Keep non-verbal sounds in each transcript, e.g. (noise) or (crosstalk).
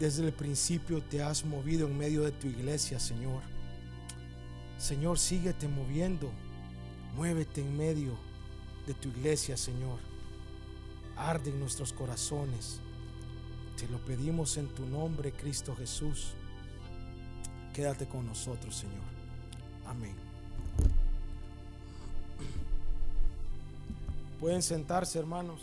desde el principio te has movido en medio de tu iglesia, Señor. Señor, síguete moviendo. Muévete en medio de tu iglesia, Señor. Arde en nuestros corazones. Te lo pedimos en tu nombre, Cristo Jesús. Quédate con nosotros, Señor. Amén. Pueden sentarse, hermanos.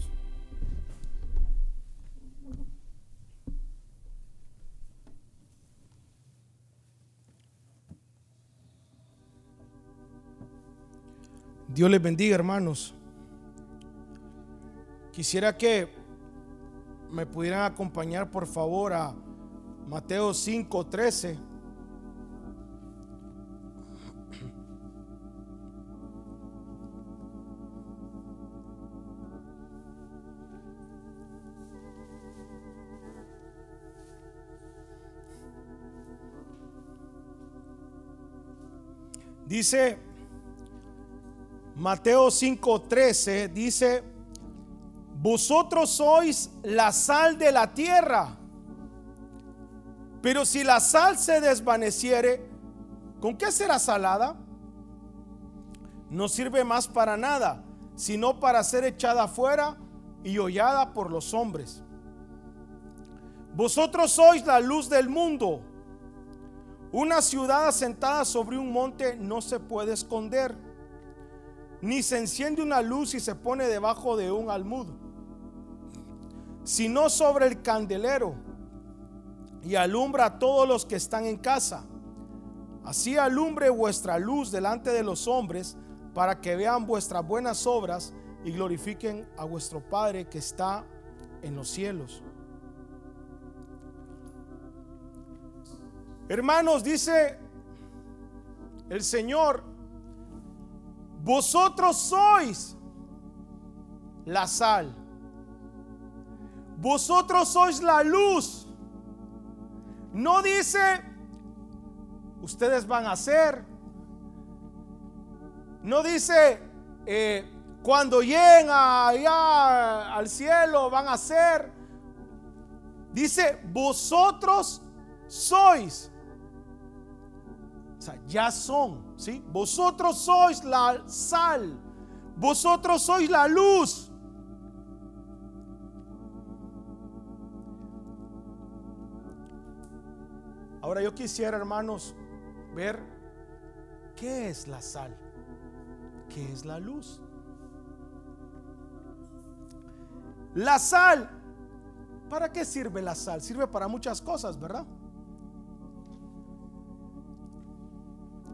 Dios les bendiga, hermanos. Quisiera que me pudieran acompañar, por favor, a Mateo 5:13. Dice Mateo 5:13, dice, vosotros sois la sal de la tierra, pero si la sal se desvaneciere, ¿con qué será salada? No sirve más para nada, sino para ser echada afuera y hollada por los hombres. Vosotros sois la luz del mundo. Una ciudad asentada sobre un monte no se puede esconder, ni se enciende una luz y se pone debajo de un almud, sino sobre el candelero y alumbra a todos los que están en casa. Así alumbre vuestra luz delante de los hombres para que vean vuestras buenas obras y glorifiquen a vuestro Padre que está en los cielos. Hermanos, dice el Señor, vosotros sois la sal. Vosotros sois la luz. No dice, ustedes van a ser. No dice, eh, cuando lleguen allá al cielo van a ser. Dice, vosotros sois ya son, ¿sí? Vosotros sois la sal, vosotros sois la luz. Ahora yo quisiera, hermanos, ver qué es la sal, qué es la luz. La sal, ¿para qué sirve la sal? Sirve para muchas cosas, ¿verdad?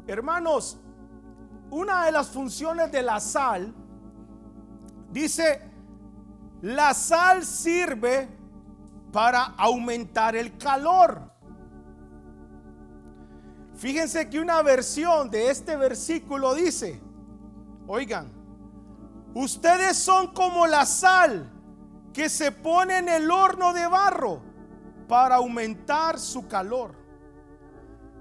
Hermanos, una de las funciones de la sal, dice, la sal sirve para aumentar el calor. Fíjense que una versión de este versículo dice, oigan, ustedes son como la sal que se pone en el horno de barro para aumentar su calor.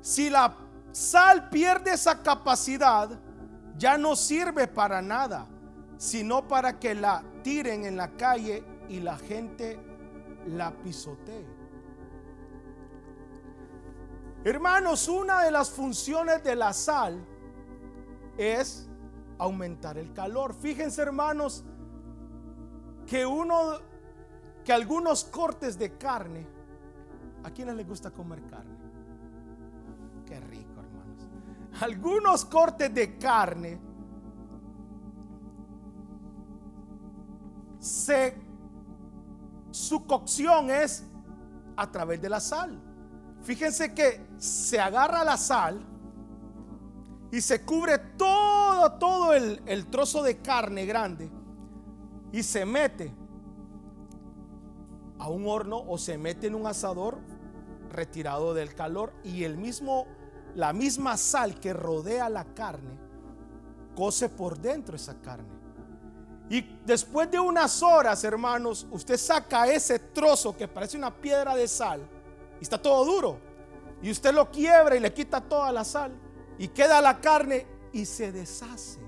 Si la sal pierde esa capacidad, ya no sirve para nada, sino para que la tiren en la calle y la gente la pisotee. Hermanos, una de las funciones de la sal es aumentar el calor. Fíjense, hermanos, que uno que algunos cortes de carne, ¿a quienes les gusta comer carne? Qué rico algunos cortes de carne su cocción es a través de la sal. Fíjense que se agarra la sal y se cubre todo, todo el, el trozo de carne grande y se mete a un horno o se mete en un asador retirado del calor y el mismo la misma sal que rodea la carne, cose por dentro esa carne. Y después de unas horas, hermanos, usted saca ese trozo que parece una piedra de sal y está todo duro. Y usted lo quiebra y le quita toda la sal y queda la carne y se deshace.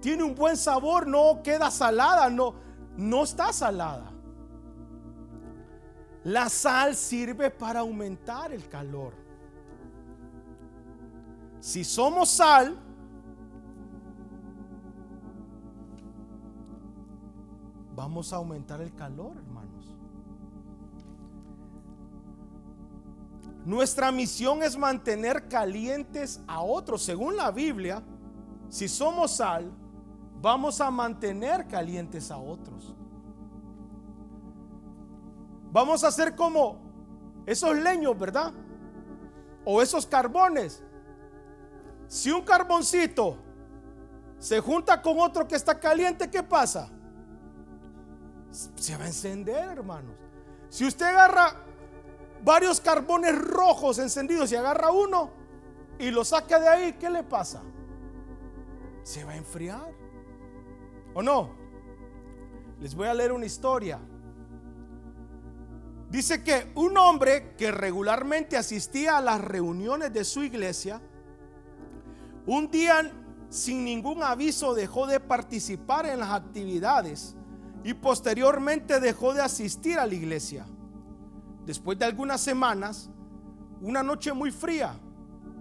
Tiene un buen sabor, no queda salada, no no está salada. La sal sirve para aumentar el calor. Si somos sal, vamos a aumentar el calor, hermanos. Nuestra misión es mantener calientes a otros. Según la Biblia, si somos sal, vamos a mantener calientes a otros. Vamos a ser como esos leños, ¿verdad? O esos carbones. Si un carboncito se junta con otro que está caliente, ¿qué pasa? Se va a encender, hermanos. Si usted agarra varios carbones rojos encendidos y agarra uno y lo saca de ahí, ¿qué le pasa? Se va a enfriar. ¿O no? Les voy a leer una historia. Dice que un hombre que regularmente asistía a las reuniones de su iglesia, un día sin ningún aviso dejó de participar en las actividades y posteriormente dejó de asistir a la iglesia. Después de algunas semanas, una noche muy fría,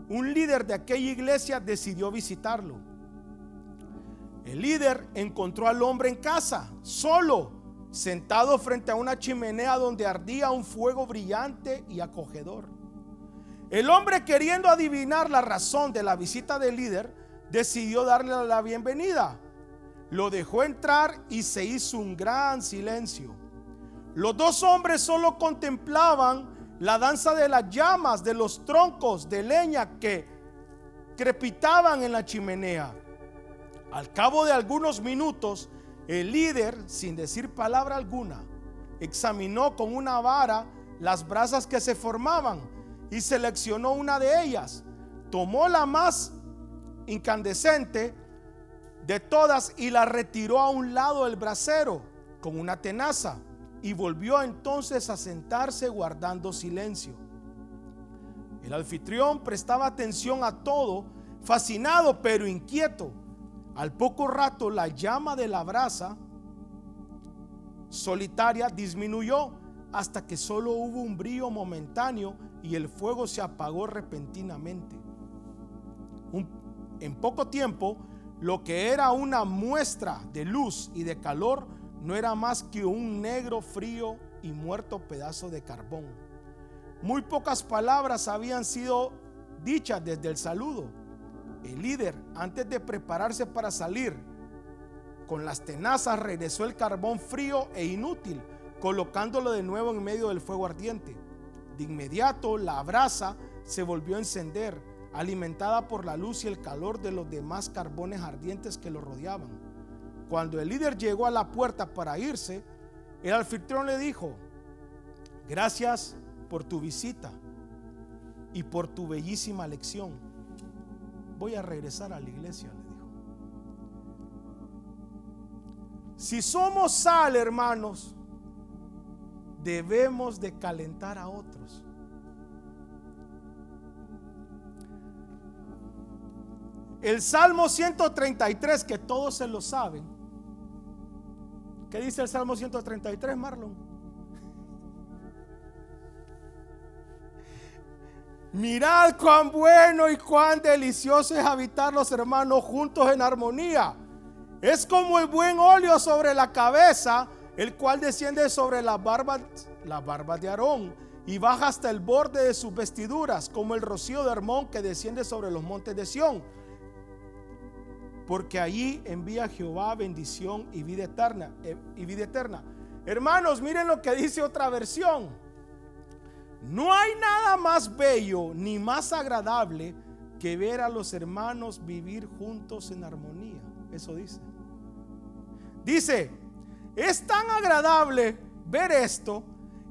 un líder de aquella iglesia decidió visitarlo. El líder encontró al hombre en casa, solo, sentado frente a una chimenea donde ardía un fuego brillante y acogedor. El hombre queriendo adivinar la razón de la visita del líder, decidió darle la bienvenida. Lo dejó entrar y se hizo un gran silencio. Los dos hombres solo contemplaban la danza de las llamas de los troncos de leña que crepitaban en la chimenea. Al cabo de algunos minutos, el líder, sin decir palabra alguna, examinó con una vara las brasas que se formaban y seleccionó una de ellas. Tomó la más incandescente de todas y la retiró a un lado del brasero con una tenaza y volvió entonces a sentarse guardando silencio. El anfitrión prestaba atención a todo, fascinado pero inquieto. Al poco rato la llama de la brasa solitaria disminuyó hasta que solo hubo un brillo momentáneo y el fuego se apagó repentinamente. en poco tiempo, lo que era una muestra de luz y de calor no era más que un negro, frío y muerto pedazo de carbón. Muy pocas palabras habían sido dichas desde el saludo el líder, antes de prepararse para salir, con las tenazas regresó el carbón frío e inútil, colocándolo de nuevo en medio del fuego ardiente. De inmediato la brasa se volvió a encender, alimentada por la luz y el calor de los demás carbones ardientes que lo rodeaban. Cuando el líder llegó a la puerta para irse, el anfitrión le dijo, gracias por tu visita y por tu bellísima lección voy a regresar a la iglesia, le dijo. Si somos sal, hermanos, debemos de calentar a otros. El Salmo 133, que todos se lo saben. ¿Qué dice el Salmo 133, Marlon? (laughs) Mirad cuán bueno y cuán delicioso es habitar los hermanos juntos en armonía. Es como el buen óleo sobre la cabeza, el cual desciende sobre la barba, la barba de Aarón y baja hasta el borde de sus vestiduras, como el rocío de Hermón que desciende sobre los montes de Sión. Porque allí envía Jehová bendición y vida eterna. Eh, y vida eterna. Hermanos, miren lo que dice otra versión. No hay nada más bello ni más agradable que ver a los hermanos vivir juntos en armonía. Eso dice. Dice, es tan agradable ver esto,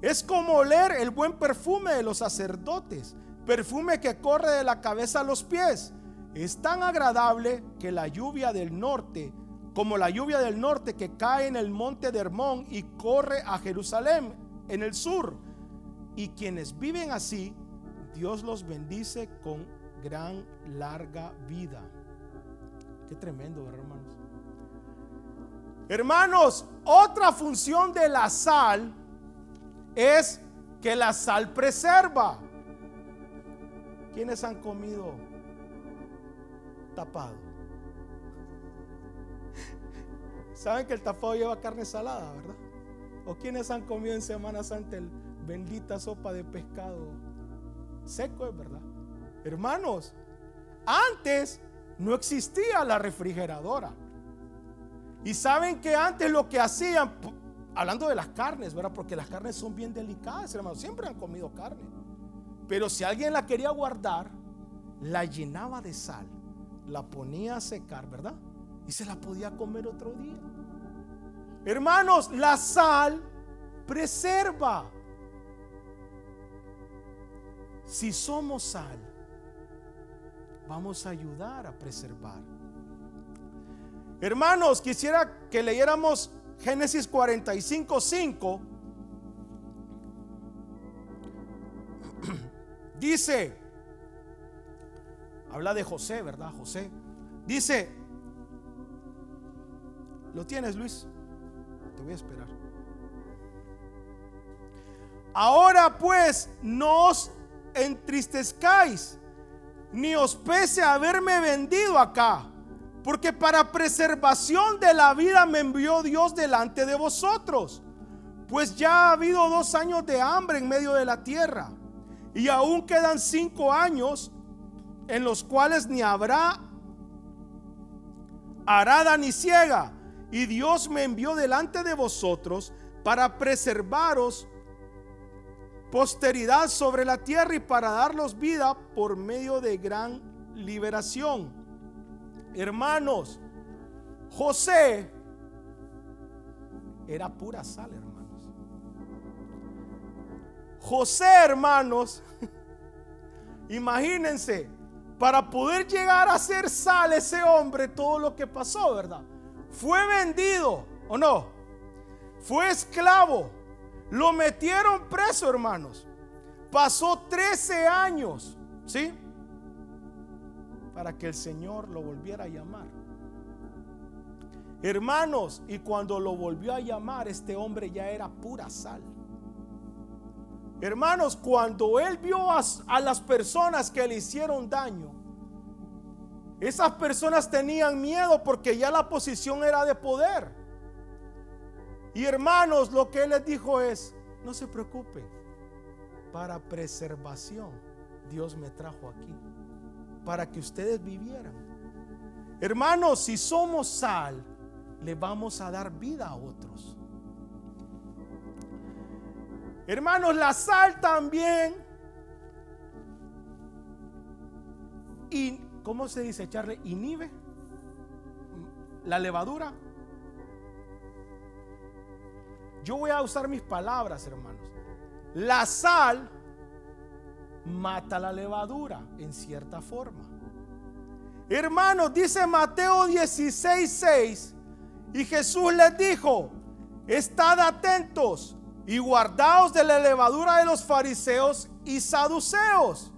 es como oler el buen perfume de los sacerdotes, perfume que corre de la cabeza a los pies. Es tan agradable que la lluvia del norte, como la lluvia del norte que cae en el monte de Hermón y corre a Jerusalén en el sur y quienes viven así, Dios los bendice con gran larga vida. Qué tremendo, hermanos. Hermanos, otra función de la sal es que la sal preserva. ¿Quiénes han comido tapado? Saben que el tapado lleva carne salada, ¿verdad? ¿O quienes han comido en Semana Santa el bendita sopa de pescado seco, es verdad? Hermanos, antes no existía la refrigeradora. Y saben que antes lo que hacían, hablando de las carnes, ¿verdad? Porque las carnes son bien delicadas, hermanos. Siempre han comido carne. Pero si alguien la quería guardar, la llenaba de sal, la ponía a secar, ¿verdad? Y se la podía comer otro día. Hermanos, la sal preserva. Si somos sal, vamos a ayudar a preservar. Hermanos, quisiera que leyéramos Génesis 45, 5. (clears throat) Dice, habla de José, ¿verdad? José. Dice, ¿lo tienes, Luis? Te voy a esperar. Ahora pues, no os entristezcáis, ni os pese haberme vendido acá porque para preservación de la vida me envió Dios delante de vosotros. Pues ya ha habido dos años de hambre en medio de la tierra. Y aún quedan cinco años en los cuales ni habrá arada ni ciega. Y Dios me envió delante de vosotros para preservaros posteridad sobre la tierra y para darlos vida por medio de gran liberación. Hermanos, José era pura sal, hermanos. José, hermanos, (laughs) imagínense, para poder llegar a ser sal ese hombre, todo lo que pasó, ¿verdad? Fue vendido, ¿o no? Fue esclavo. Lo metieron preso, hermanos. Pasó 13 años, ¿sí? Para que el Señor lo volviera a llamar. Hermanos, y cuando lo volvió a llamar, este hombre ya era pura sal. Hermanos, cuando él vio a, las personas que le hicieron daño, esas personas tenían miedo porque ya la posición era de poder. Y hermanos, lo que él les dijo es, no se preocupen, para preservación Dios me trajo aquí para que ustedes vivieran. Hermanos, si somos sal, le vamos a dar vida a otros. Hermanos, la sal también. Y, ¿cómo se dice? Echarle inhibe la levadura. Yo voy a usar mis palabras, hermanos. La sal mata la levadura en cierta forma. Hermanos, dice Mateo 16, 6, y Jesús les dijo, estad atentos y guardaos de la levadura de los fariseos y saduceos.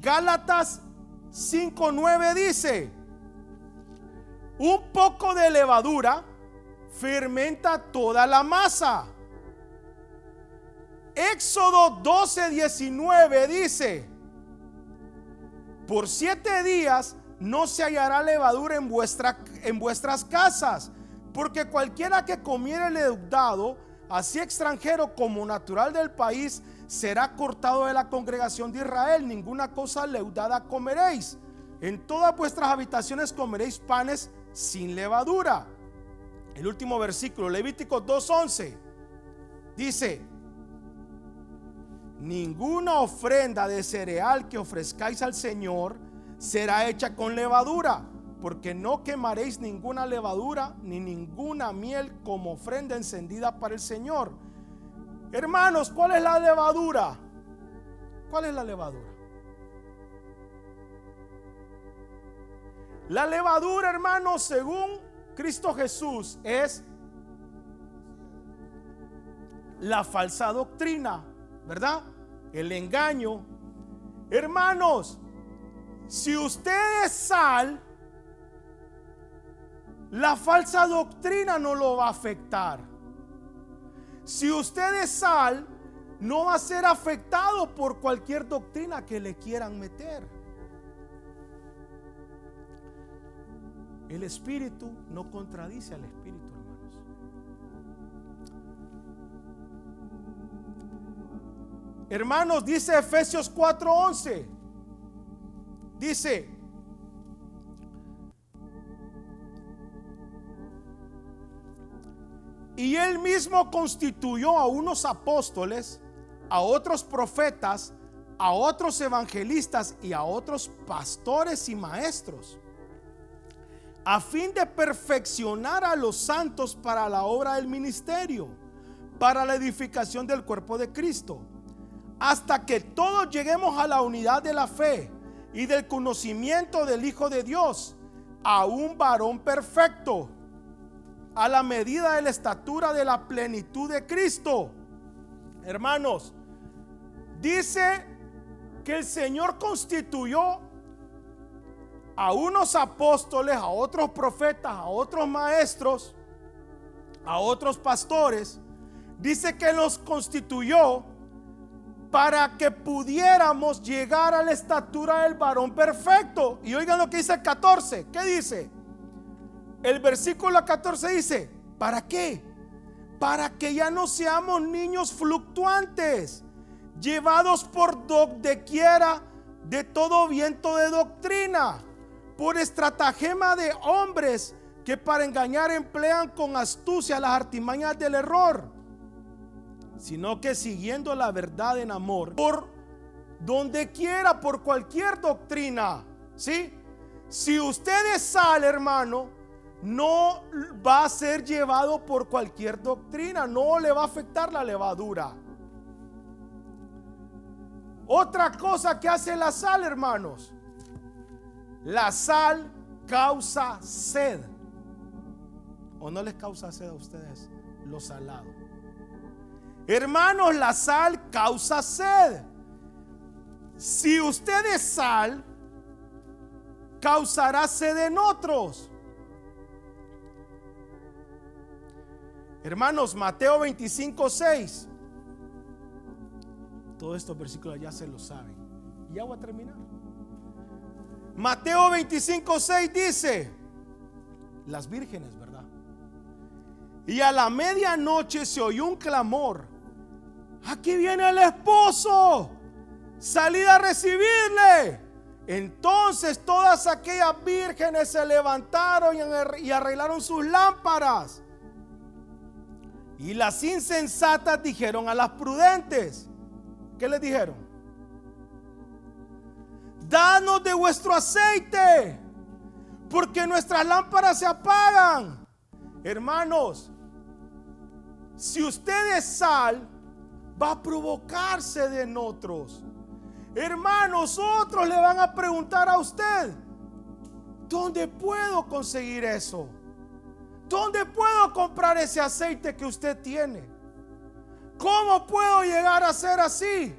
Gálatas 5.9 dice, un poco de levadura fermenta toda la masa. Éxodo 12, 19 dice, por siete días no se hallará levadura en, vuestra, en vuestras casas, porque cualquiera que comiere leudado, así extranjero como natural del país, será cortado de la congregación de Israel. Ninguna cosa leudada comeréis. En todas vuestras habitaciones comeréis panes sin levadura. El último versículo, Levítico 2.11, dice, ninguna ofrenda de cereal que ofrezcáis al Señor será hecha con levadura, porque no quemaréis ninguna levadura ni ninguna miel como ofrenda encendida para el Señor. Hermanos, ¿cuál es la levadura? ¿Cuál es la levadura? La levadura, hermanos, según Cristo Jesús, es la falsa doctrina, ¿verdad? El engaño. Hermanos, si usted es sal, la falsa doctrina no lo va a afectar. Si usted es sal, no va a ser afectado por cualquier doctrina que le quieran meter. El espíritu no contradice al espíritu, hermanos. Hermanos, dice Efesios 4:11. Dice, y él mismo constituyó a unos apóstoles, a otros profetas, a otros evangelistas y a otros pastores y maestros, a fin de perfeccionar a los santos para la obra del ministerio, para la edificación del cuerpo de Cristo, hasta que todos lleguemos a la unidad de la fe y del conocimiento del Hijo de Dios, a un varón perfecto, a la medida de la estatura de la plenitud de Cristo. Hermanos, dice que el Señor constituyó a unos apóstoles, a otros profetas, a otros maestros, a otros pastores. Dice que los constituyó para que pudiéramos llegar a la estatura del varón perfecto. Y oigan lo que dice el 14. ¿Qué dice? El versículo 14 dice, ¿para qué? Para que ya no seamos niños fluctuantes, llevados por donde quiera de todo viento de doctrina, por estratagema de hombres que para engañar emplean con astucia las artimañas del error sino que siguiendo la verdad en amor, por donde quiera, por cualquier doctrina, ¿sí? Si usted es sal, hermano, no va a ser llevado por cualquier doctrina, no le va a afectar la levadura. Otra cosa que hace la sal, hermanos, la sal causa sed. ¿O no les causa sed a ustedes lo salado? Hermanos, la sal causa sed. Si usted es sal, causará sed en otros. Hermanos, Mateo 25, 6. Todos estos versículos ya se lo saben. Y ya a terminar. Mateo 25, 6 dice, las vírgenes, ¿verdad? Y a la medianoche se oyó un clamor aquí viene el esposo, salid a recibirle. Entonces todas aquellas vírgenes se levantaron y arreglaron sus lámparas. Y las insensatas dijeron a las prudentes, ¿qué les dijeron? Danos de vuestro aceite, porque nuestras lámparas se apagan. Hermanos, si usted es sal, va a provocarse de otros. Hermanos, otros le van a preguntar a usted, ¿dónde puedo conseguir eso? ¿Dónde puedo comprar ese aceite que usted tiene? ¿Cómo puedo llegar a ser así?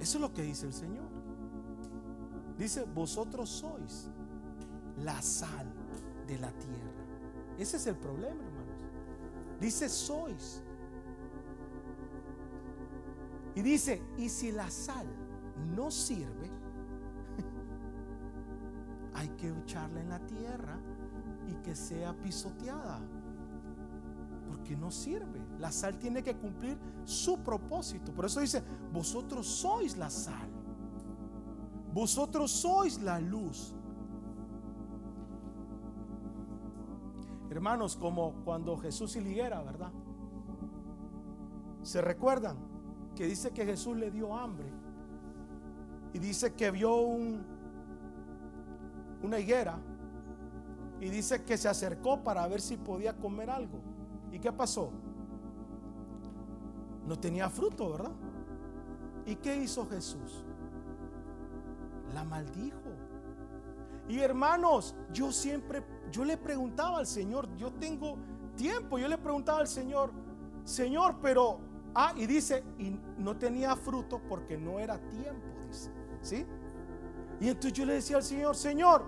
Eso es lo que dice el Señor. Dice, vosotros sois la sal de la tierra. Ese es el problema, hermanos. Dice, sois. Y dice, y si la sal no sirve, (laughs) hay que echarla en la tierra y que sea pisoteada. Porque no sirve. La sal tiene que cumplir su propósito. Por eso dice, vosotros sois la sal. Vosotros sois la luz. Hermanos, como cuando Jesús y liguera, ¿verdad? ¿Se recuerdan? Que dice que Jesús le dio hambre y dice que vio un, una higuera y dice que se acercó para ver si podía comer algo. ¿Y qué pasó? No tenía fruto, ¿verdad? ¿Y qué hizo Jesús? La maldijo. Y hermanos, yo siempre, yo le preguntaba al Señor, yo tengo tiempo, yo le preguntaba al Señor, Señor, pero Ah, y dice, y no tenía fruto porque no era tiempo, dice. ¿Sí? Y entonces yo le decía al Señor, Señor,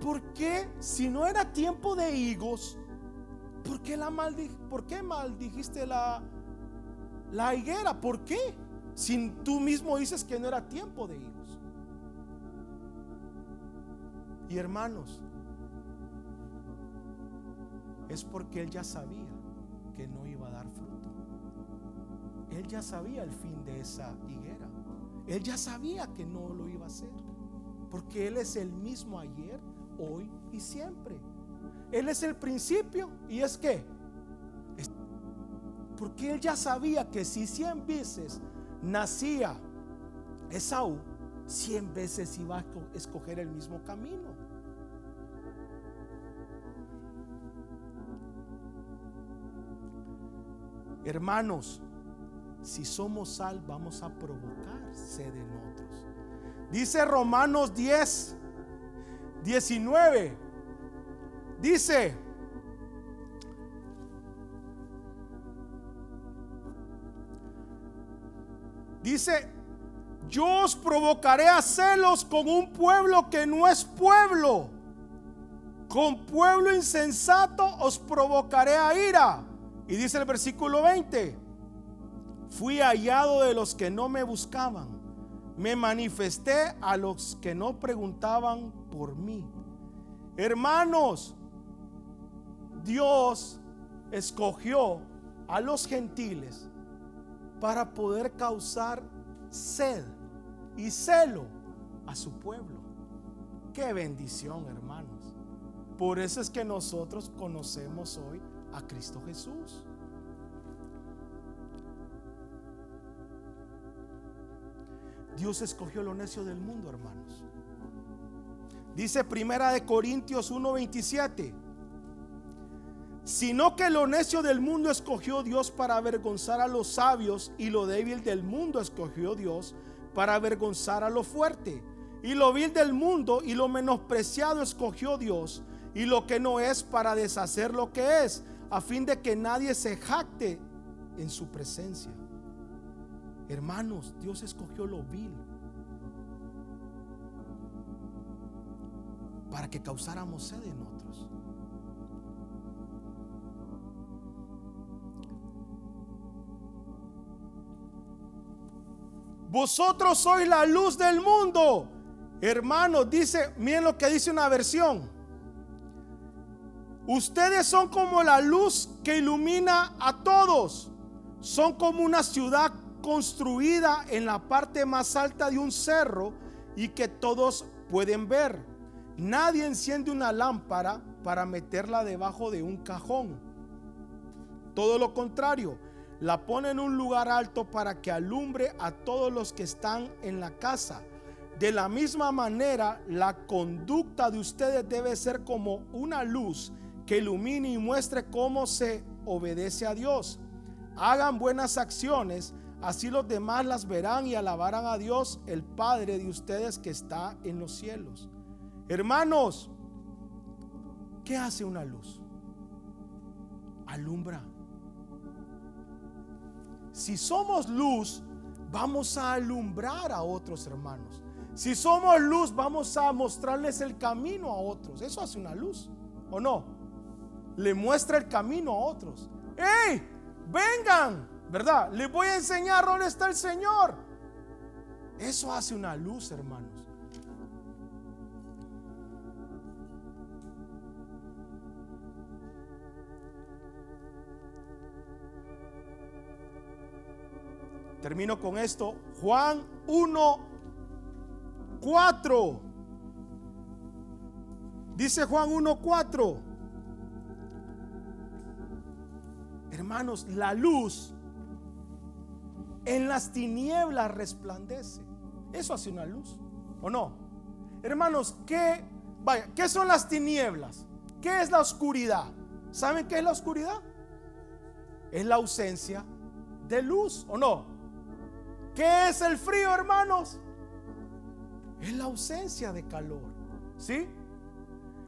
¿por qué si no era tiempo de higos, ¿por qué, la ¿por qué maldijiste la, la higuera. ¿Por qué? Si tú mismo dices que no era tiempo de higos. Y hermanos, es porque él ya sabía que no iba a dar fruto. Él ya sabía el fin de esa higuera. Él ya sabía que no lo iba a hacer. Porque Él es el mismo ayer, hoy y siempre. Él es el principio y es que. Porque Él ya sabía que si cien veces nacía Esaú, cien veces iba a escoger el mismo camino. Hermanos, si somos sal, vamos a provocar sed en otros. Dice Romanos 10, 19. Dice, dice, yo os provocaré a celos con un pueblo que no es pueblo. Con pueblo insensato os provocaré a ira. Y dice el versículo 20, fui hallado de los que no me buscaban, me manifesté a los que no preguntaban por mí. Hermanos, Dios escogió a los gentiles para poder causar sed y celo a su pueblo. Qué bendición, hermanos. Por eso es que nosotros conocemos hoy a Cristo Jesús. Dios escogió lo necio del mundo, hermanos. Dice Primera de Corintios 1:27. Sino que lo necio del mundo escogió Dios para avergonzar a los sabios y lo débil del mundo escogió Dios para avergonzar a lo fuerte. Y lo vil del mundo y lo menospreciado escogió Dios y lo que no es para deshacer lo que es, a fin de que nadie se jacte en su presencia. Hermanos, Dios escogió lo vil para que causáramos sed en otros. Vosotros sois la luz del mundo. Hermanos, dice, miren lo que dice una versión. Ustedes son como la luz que ilumina a todos. Son como una ciudad construida en la parte más alta de un cerro y que todos pueden ver. Nadie enciende una lámpara para meterla debajo de un cajón. Todo lo contrario, la pone en un lugar alto para que alumbre a todos los que están en la casa. De la misma manera, la conducta de ustedes debe ser como una luz que ilumine y muestre cómo se obedece a Dios. Hagan buenas acciones, así los demás las verán y alabarán a Dios, el Padre de ustedes que está en los cielos. Hermanos, ¿qué hace una luz? Alumbra. Si somos luz, vamos a alumbrar a otros hermanos. Si somos luz, vamos a mostrarles el camino a otros. Eso hace una luz, ¿o no? le muestra el camino a otros. ¡Ey! Vengan, ¿verdad? Les voy a enseñar dónde está el Señor. Eso hace una luz, hermanos. Termino con esto. Juan 1, 4. Dice Juan 1, 4. Hermanos, la luz en las tinieblas resplandece. Eso hace una luz, ¿o no? Hermanos, ¿qué, vaya, ¿qué son las tinieblas? ¿Qué es la oscuridad? ¿Saben qué es la oscuridad? Es la ausencia de luz, ¿o no? ¿Qué es el frío, hermanos? Es la ausencia de calor, ¿sí?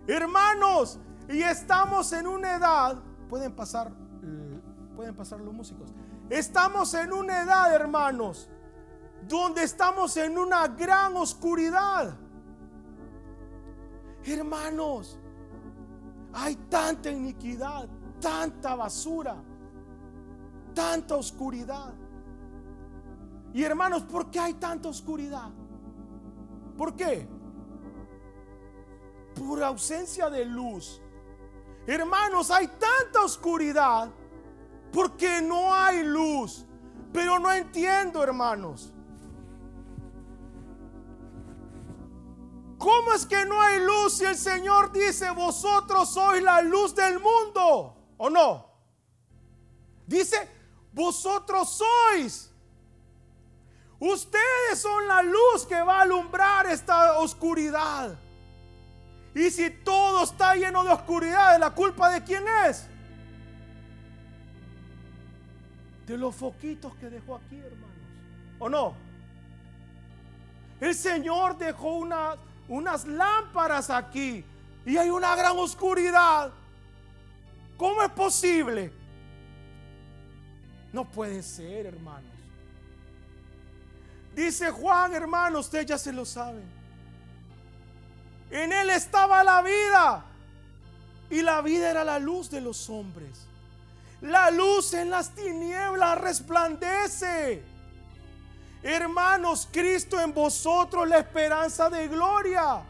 Hermanos, y estamos en una edad, pueden pasar Pueden pasar los músicos. Estamos en una edad, hermanos, donde estamos en una gran oscuridad. Hermanos, hay tanta iniquidad, tanta basura, tanta oscuridad. Y hermanos, ¿por qué hay tanta oscuridad? ¿Por qué? Por ausencia de luz. Hermanos, hay tanta oscuridad porque no hay luz. Pero no entiendo, hermanos. ¿Cómo es que no hay luz si el Señor dice, vosotros sois la luz del mundo? ¿O no? Dice, vosotros sois. Ustedes son la luz que va a alumbrar esta oscuridad. Y si todo está lleno de oscuridad, ¿la culpa de quién es? De los foquitos que dejó aquí, hermanos. ¿O no? El Señor dejó una unas lámparas aquí y hay una gran oscuridad. ¿Cómo es posible? No puede ser, hermanos. Dice Juan, hermano, usted ya se lo sabe. En él estaba la vida y la vida era la luz de los hombres. La luz en las tinieblas resplandece. Hermanos, Cristo en vosotros la esperanza de gloria.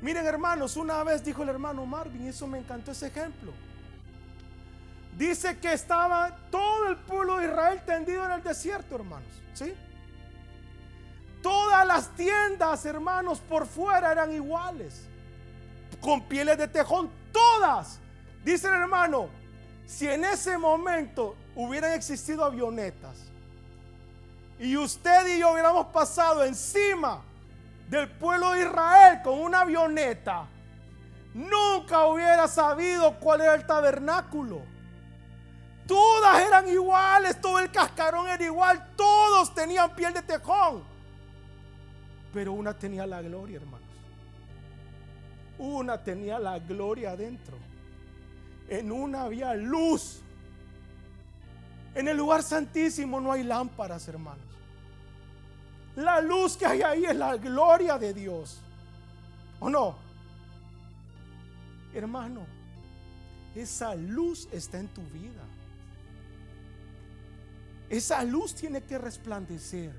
Miren hermanos, una vez dijo el hermano Marvin, y eso me encantó ese ejemplo. Dice que estaba todo el pueblo de Israel tendido en el desierto, hermanos. ¿Sí? Todas las tiendas, hermanos, por fuera eran iguales. Con pieles de tejón, todas. Dice el hermano, si en ese momento hubieran existido avionetas, y usted y yo hubiéramos pasado encima del pueblo de Israel con una avioneta, nunca hubiera sabido cuál era el tabernáculo. Todas eran iguales, todo el cascarón era igual, todos tenían piel de tejón. Pero una tenía la gloria, hermanos. Una tenía la gloria adentro. En una había luz. En el lugar santísimo no hay lámparas, hermanos. La luz que hay ahí es la gloria de Dios. ¿O no? Hermano, esa luz está en tu vida. Esa luz tiene que resplandecer.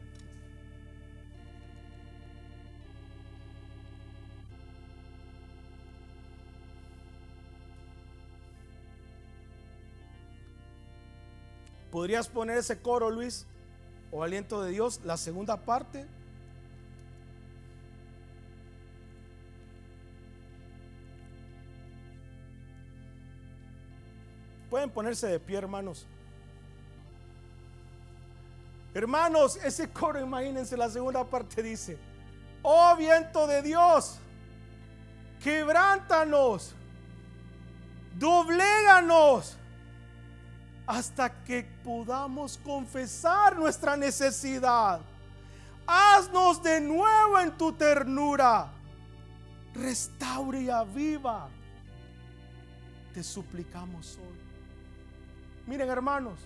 ¿Podrías poner ese coro, Luis? o aliento de Dios, la segunda parte. Pueden ponerse de pie, hermanos. Hermanos, ese coro, imagínense, la segunda parte dice, oh viento de Dios, quebrántanos, dobléganos hasta que podamos confesar nuestra necesidad. Haznos de nuevo en tu ternura. Restaure y aviva. Te suplicamos hoy. Miren hermanos,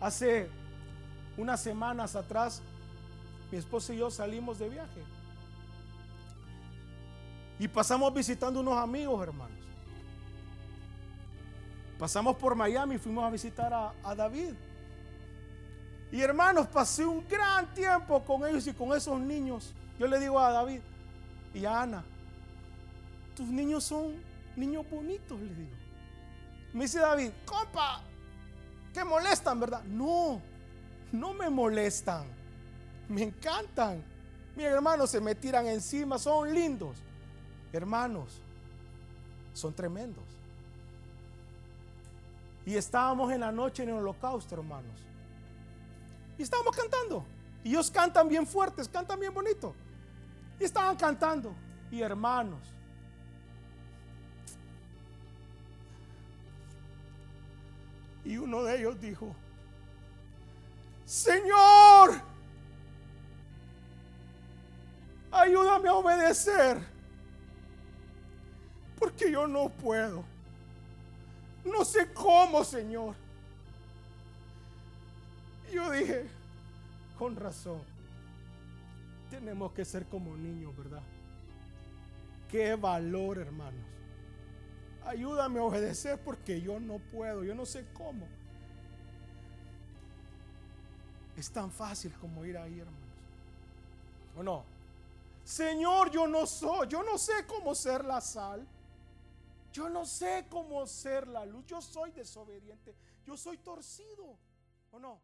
hace unas semanas atrás mi esposa y yo salimos de viaje. Y pasamos visitando unos amigos, hermanos. Pasamos por Miami y fuimos a visitar a, David. Y hermanos, pasé un gran tiempo con ellos y con esos niños. Yo le digo a David y a Ana, tus niños son niños bonitos, le digo. Me dice David, compa, que molestan, ¿verdad? No, no me molestan. Me encantan. Mis hermanos se me tiran encima, son lindos. Hermanos, son tremendos. Y estábamos en la noche en el holocausto, hermanos. Y estábamos cantando. Y ellos cantan bien fuertes, cantan bien bonito. Y estaban cantando. Y hermanos, Y uno de ellos dijo, Señor, ayúdame a obedecer, porque yo no puedo. No sé cómo, Señor. Yo dije, con razón, tenemos que ser como niños, ¿verdad? Qué valor, hermanos. Ayúdame a obedecer porque yo no puedo, yo no sé cómo. Es tan fácil como ir ahí, hermanos. ¿O no? Señor, yo no soy, yo no sé cómo ser la sal. Yo no sé cómo ser la luz. Yo soy desobediente. Yo soy torcido. ¿O no?